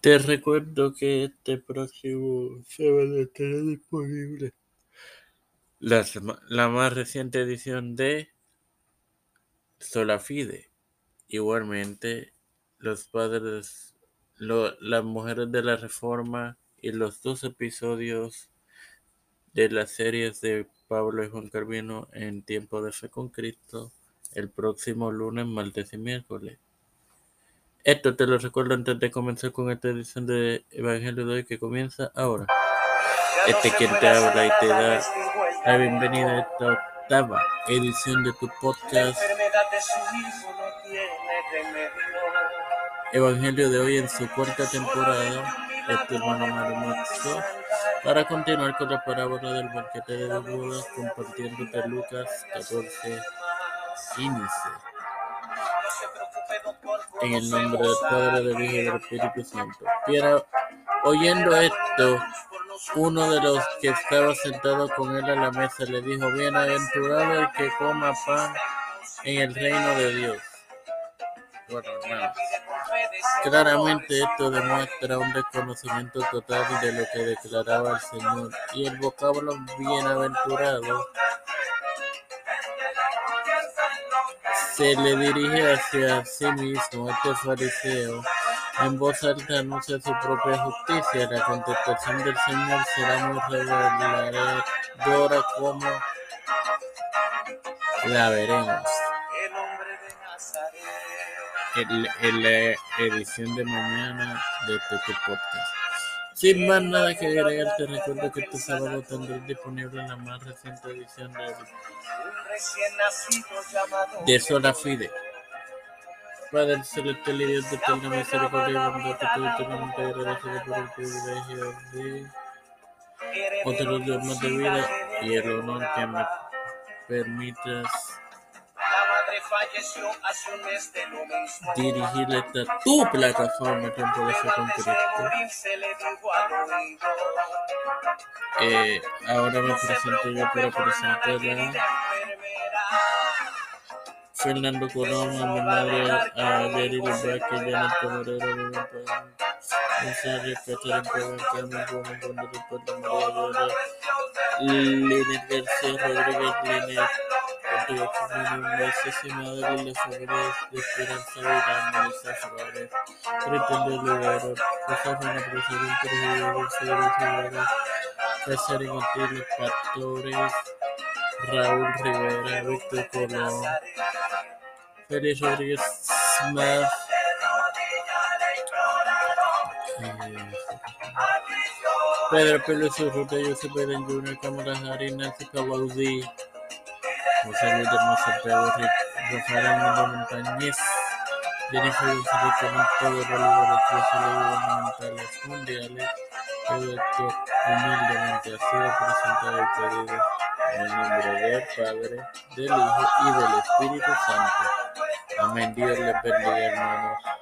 Te recuerdo que este próximo sábado estará disponible la, la más reciente edición de Sola Fide. Igualmente, los padres, lo, las mujeres de la Reforma y los dos episodios de las series de Pablo y Juan Carvino en Tiempo de Fe con Cristo el próximo lunes, martes y miércoles. Esto te lo recuerdo antes de comenzar con esta edición de Evangelio de hoy que comienza ahora. Este quien te habla y te da la bienvenida a esta octava edición de tu podcast Evangelio de hoy en su cuarta temporada. Este hermano Marmoto para continuar con la parábola del banquete de bodas compartiéndote Lucas 14 15. En el nombre del Padre, del Hijo y del Espíritu Santo. Oyendo esto, uno de los que estaba sentado con él a la mesa le dijo, bienaventurado el que coma pan en el reino de Dios. Claramente esto demuestra un desconocimiento total de lo que declaraba el Señor y el vocablo bienaventurado se le dirige hacia sí mismo, este fariseo, en voz alta anuncia su propia justicia. La contestación del Señor será muy reveladora como la veremos en, la edición de mañana de este podcast. Sin más nada que agregar, te recuerdo que este sábado tendrás disponible la más reciente edición de, de Sola Fide. Padre celestial y Dios de eterna misericordia y bondad, te eternamente agradecido por el privilegio de otro día más de vida y el honor que me permitas dirigir esta tu plataforma Tiempo de Fe con Cristo. Eh, ahora me presento yo para presentar a Fernando Colón, a mi madre, a Vázquez, Janet Camarero, mi papá, González, Carmen Gómez, Gómez, Puerto María Guerra, Linet García Rodríguez, Linet asesinato delle favore di Esperanza Cosafana Presidente Rio Severo Severo, César Pastores, Raúl Rivera, Víctor Colón, Rodríguez Smith, Pedro Pérez Urruta, Josep Biden Jr., Cámara Harry, Nancy Pelosi, José Luis Hermoso Pedro Rafael Armando Montañez, Jennifer González todo Bolívar de tres gubernamentales mundiales, todo esto humildemente ha sido presentado y pedido en el nombre del Padre, del Hijo y del Espíritu Santo. Amén. Dios les bendiga, hermanos.